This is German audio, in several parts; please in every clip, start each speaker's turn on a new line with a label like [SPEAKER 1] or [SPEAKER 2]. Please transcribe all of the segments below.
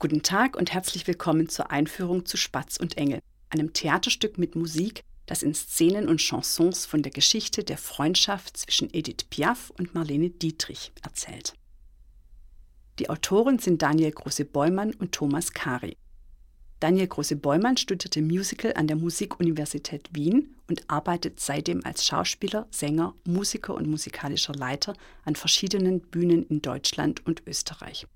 [SPEAKER 1] Guten Tag und herzlich willkommen zur Einführung zu Spatz und Engel, einem Theaterstück mit Musik, das in Szenen und Chansons von der Geschichte der Freundschaft zwischen Edith Piaf und Marlene Dietrich erzählt. Die Autoren sind Daniel Große-Beumann und Thomas Kari. Daniel Große-Beumann studierte Musical an der Musikuniversität Wien und arbeitet seitdem als Schauspieler, Sänger, Musiker und musikalischer Leiter an verschiedenen Bühnen in Deutschland und Österreich.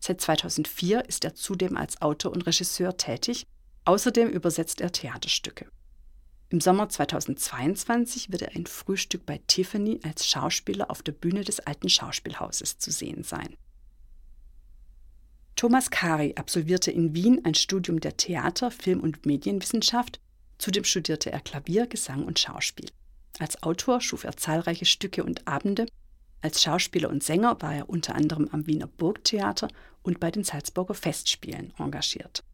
[SPEAKER 1] Seit 2004 ist er zudem als Autor und Regisseur tätig. Außerdem übersetzt er Theaterstücke. Im Sommer 2022 wird er ein Frühstück bei Tiffany als Schauspieler auf der Bühne des alten Schauspielhauses zu sehen sein. Thomas Kari absolvierte in Wien ein Studium der Theater-, Film- und Medienwissenschaft. Zudem studierte er Klavier, Gesang und Schauspiel. Als Autor schuf er zahlreiche Stücke und Abende als Schauspieler und Sänger war er unter anderem am Wiener Burgtheater und bei den Salzburger Festspielen engagiert.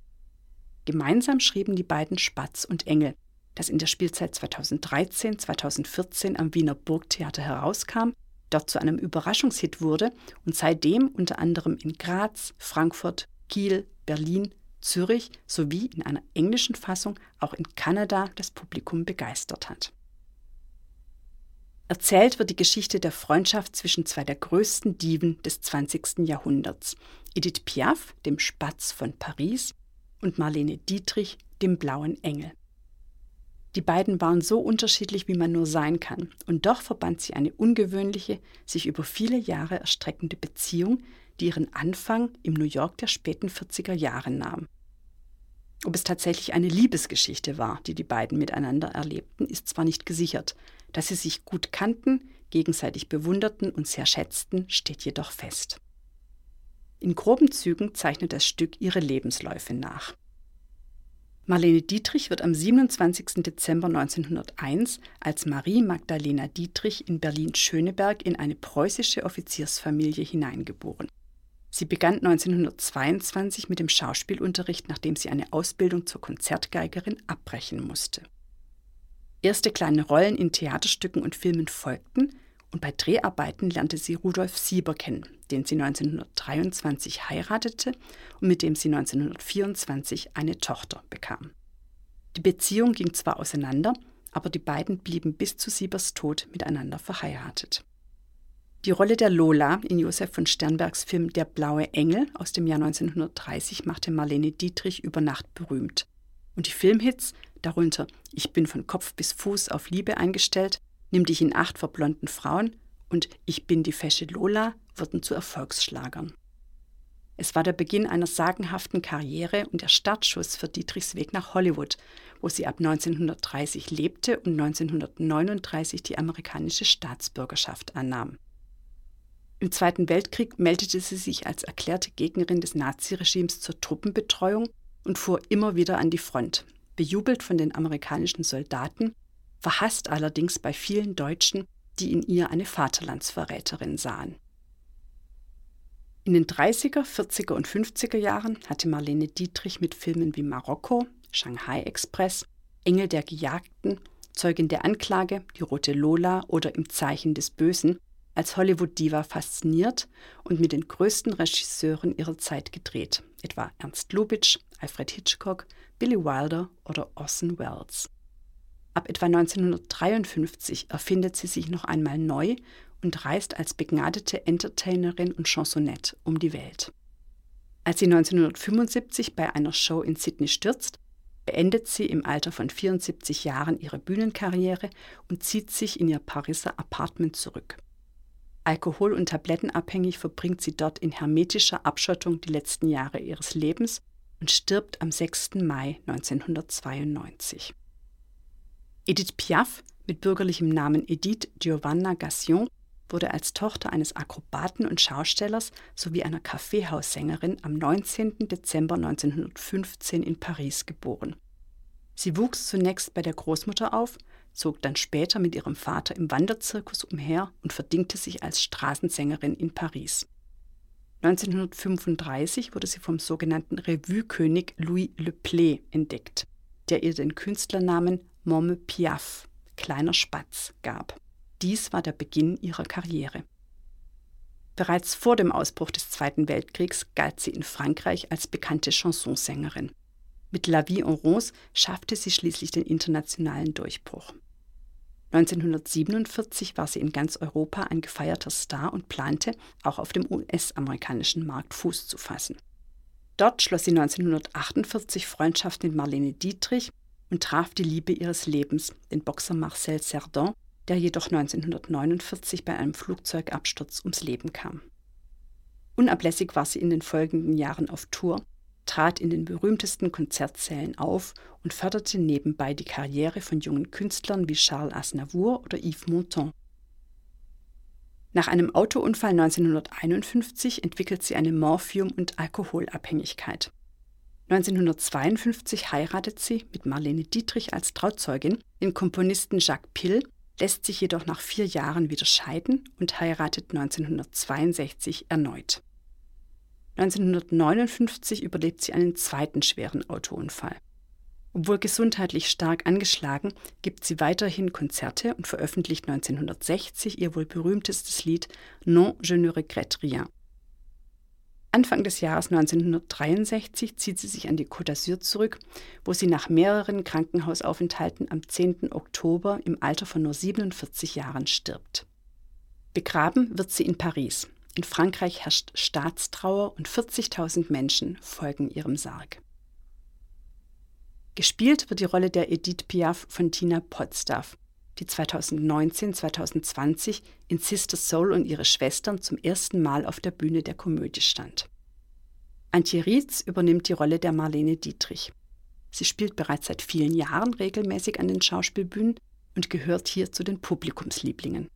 [SPEAKER 1] Gemeinsam schrieben die beiden Spatz und Engel, das in der Spielzeit 2013-2014 am Wiener Burgtheater herauskam, dort zu einem Überraschungshit wurde und seitdem unter anderem in Graz, Frankfurt, Kiel, Berlin, Zürich sowie in einer englischen Fassung auch in Kanada das Publikum begeistert hat. Erzählt wird die Geschichte der Freundschaft zwischen zwei der größten Diven des 20. Jahrhunderts, Edith Piaf, dem Spatz von Paris, und Marlene Dietrich, dem blauen Engel. Die beiden waren so unterschiedlich, wie man nur sein kann, und doch verband sie eine ungewöhnliche, sich über viele Jahre erstreckende Beziehung, die ihren Anfang im New York der späten 40er Jahre nahm. Ob es tatsächlich eine Liebesgeschichte war, die die beiden miteinander erlebten, ist zwar nicht gesichert, dass sie sich gut kannten, gegenseitig bewunderten und sehr schätzten, steht jedoch fest. In groben Zügen zeichnet das Stück ihre Lebensläufe nach. Marlene Dietrich wird am 27. Dezember 1901 als Marie Magdalena Dietrich in Berlin-Schöneberg in eine preußische Offiziersfamilie hineingeboren. Sie begann 1922 mit dem Schauspielunterricht, nachdem sie eine Ausbildung zur Konzertgeigerin abbrechen musste. Erste kleine Rollen in Theaterstücken und Filmen folgten und bei Dreharbeiten lernte sie Rudolf Sieber kennen, den sie 1923 heiratete und mit dem sie 1924 eine Tochter bekam. Die Beziehung ging zwar auseinander, aber die beiden blieben bis zu Siebers Tod miteinander verheiratet. Die Rolle der Lola in Josef von Sternbergs Film Der blaue Engel aus dem Jahr 1930 machte Marlene Dietrich über Nacht berühmt. Und die Filmhits darunter Ich bin von Kopf bis Fuß auf Liebe eingestellt, Nimm dich in Acht vor blonden Frauen und Ich bin die fesche Lola wurden zu Erfolgsschlagern. Es war der Beginn einer sagenhaften Karriere und der Startschuss für Dietrichs Weg nach Hollywood, wo sie ab 1930 lebte und 1939 die amerikanische Staatsbürgerschaft annahm. Im Zweiten Weltkrieg meldete sie sich als erklärte Gegnerin des Naziregimes zur Truppenbetreuung und fuhr immer wieder an die Front, bejubelt von den amerikanischen Soldaten, verhasst allerdings bei vielen Deutschen, die in ihr eine Vaterlandsverräterin sahen. In den 30er, 40er und 50er Jahren hatte Marlene Dietrich mit Filmen wie Marokko, Shanghai Express, Engel der Gejagten, Zeugin der Anklage, Die Rote Lola oder Im Zeichen des Bösen als Hollywood-Diva fasziniert und mit den größten Regisseuren ihrer Zeit gedreht, etwa Ernst Lubitsch, Alfred Hitchcock, Billy Wilder oder Orson Welles. Ab etwa 1953 erfindet sie sich noch einmal neu und reist als begnadete Entertainerin und Chansonette um die Welt. Als sie 1975 bei einer Show in Sydney stürzt, beendet sie im Alter von 74 Jahren ihre Bühnenkarriere und zieht sich in ihr Pariser Apartment zurück. Alkohol- und Tablettenabhängig verbringt sie dort in hermetischer Abschottung die letzten Jahre ihres Lebens und stirbt am 6. Mai 1992. Edith Piaf, mit bürgerlichem Namen Edith Giovanna Gassion, wurde als Tochter eines Akrobaten und Schaustellers sowie einer Kaffeehaussängerin am 19. Dezember 1915 in Paris geboren. Sie wuchs zunächst bei der Großmutter auf, zog dann später mit ihrem Vater im Wanderzirkus umher und verdingte sich als Straßensängerin in Paris. 1935 wurde sie vom sogenannten Revue-König Louis Le Play entdeckt, der ihr den Künstlernamen Momme Piaf, kleiner Spatz, gab. Dies war der Beginn ihrer Karriere. Bereits vor dem Ausbruch des Zweiten Weltkriegs galt sie in Frankreich als bekannte Chansonsängerin. Mit La Vie en Rose schaffte sie schließlich den internationalen Durchbruch. 1947 war sie in ganz Europa ein gefeierter Star und plante, auch auf dem US-amerikanischen Markt Fuß zu fassen. Dort schloss sie 1948 Freundschaft mit Marlene Dietrich und traf die Liebe ihres Lebens, den Boxer Marcel Cerdan, der jedoch 1949 bei einem Flugzeugabsturz ums Leben kam. Unablässig war sie in den folgenden Jahren auf Tour, trat in den berühmtesten Konzertsälen auf und förderte nebenbei die Karriere von jungen Künstlern wie Charles Aznavour oder Yves Montand. Nach einem Autounfall 1951 entwickelt sie eine Morphium- und Alkoholabhängigkeit. 1952 heiratet sie mit Marlene Dietrich als Trauzeugin den Komponisten Jacques Pill, lässt sich jedoch nach vier Jahren wieder scheiden und heiratet 1962 erneut. 1959 überlebt sie einen zweiten schweren Autounfall. Obwohl gesundheitlich stark angeschlagen, gibt sie weiterhin Konzerte und veröffentlicht 1960 ihr wohl berühmtestes Lied Non, je ne regrette rien. Anfang des Jahres 1963 zieht sie sich an die Côte d'Azur zurück, wo sie nach mehreren Krankenhausaufenthalten am 10. Oktober im Alter von nur 47 Jahren stirbt. Begraben wird sie in Paris. In Frankreich herrscht Staatstrauer und 40.000 Menschen folgen ihrem Sarg. Gespielt wird die Rolle der Edith Piaf von Tina Potstaff, die 2019-2020 in Sister Soul und ihre Schwestern zum ersten Mal auf der Bühne der Komödie stand. Antje Rietz übernimmt die Rolle der Marlene Dietrich. Sie spielt bereits seit vielen Jahren regelmäßig an den Schauspielbühnen und gehört hier zu den Publikumslieblingen.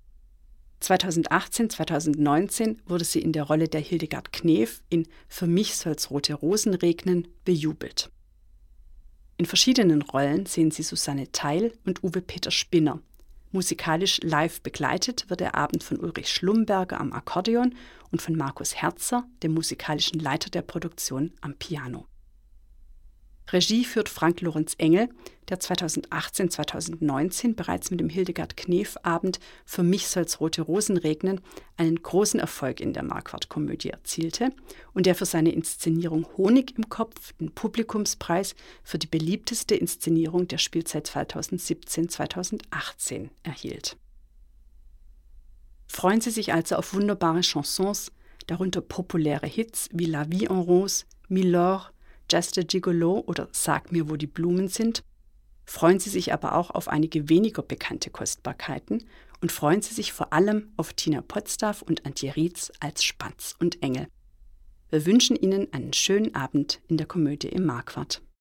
[SPEAKER 1] 2018-2019 wurde sie in der Rolle der Hildegard Knef in Für mich soll's rote Rosen regnen bejubelt. In verschiedenen Rollen sehen Sie Susanne Teil und Uwe Peter Spinner. Musikalisch live begleitet wird der Abend von Ulrich Schlumberger am Akkordeon und von Markus Herzer, dem musikalischen Leiter der Produktion, am Piano. Regie führt Frank Lorenz Engel, der 2018-2019 bereits mit dem Hildegard Knef Abend Für mich soll's rote Rosen regnen einen großen Erfolg in der Marquardt-Komödie erzielte und der für seine Inszenierung Honig im Kopf den Publikumspreis für die beliebteste Inszenierung der Spielzeit 2017-2018 erhielt. Freuen Sie sich also auf wunderbare Chansons, darunter populäre Hits wie La Vie en Rose, Milord, Just a Gigolo oder Sag mir, wo die Blumen sind. Freuen Sie sich aber auch auf einige weniger bekannte Kostbarkeiten und freuen Sie sich vor allem auf Tina Potstaff und Antje Rietz als Spatz und Engel. Wir wünschen Ihnen einen schönen Abend in der Komödie im Marquardt.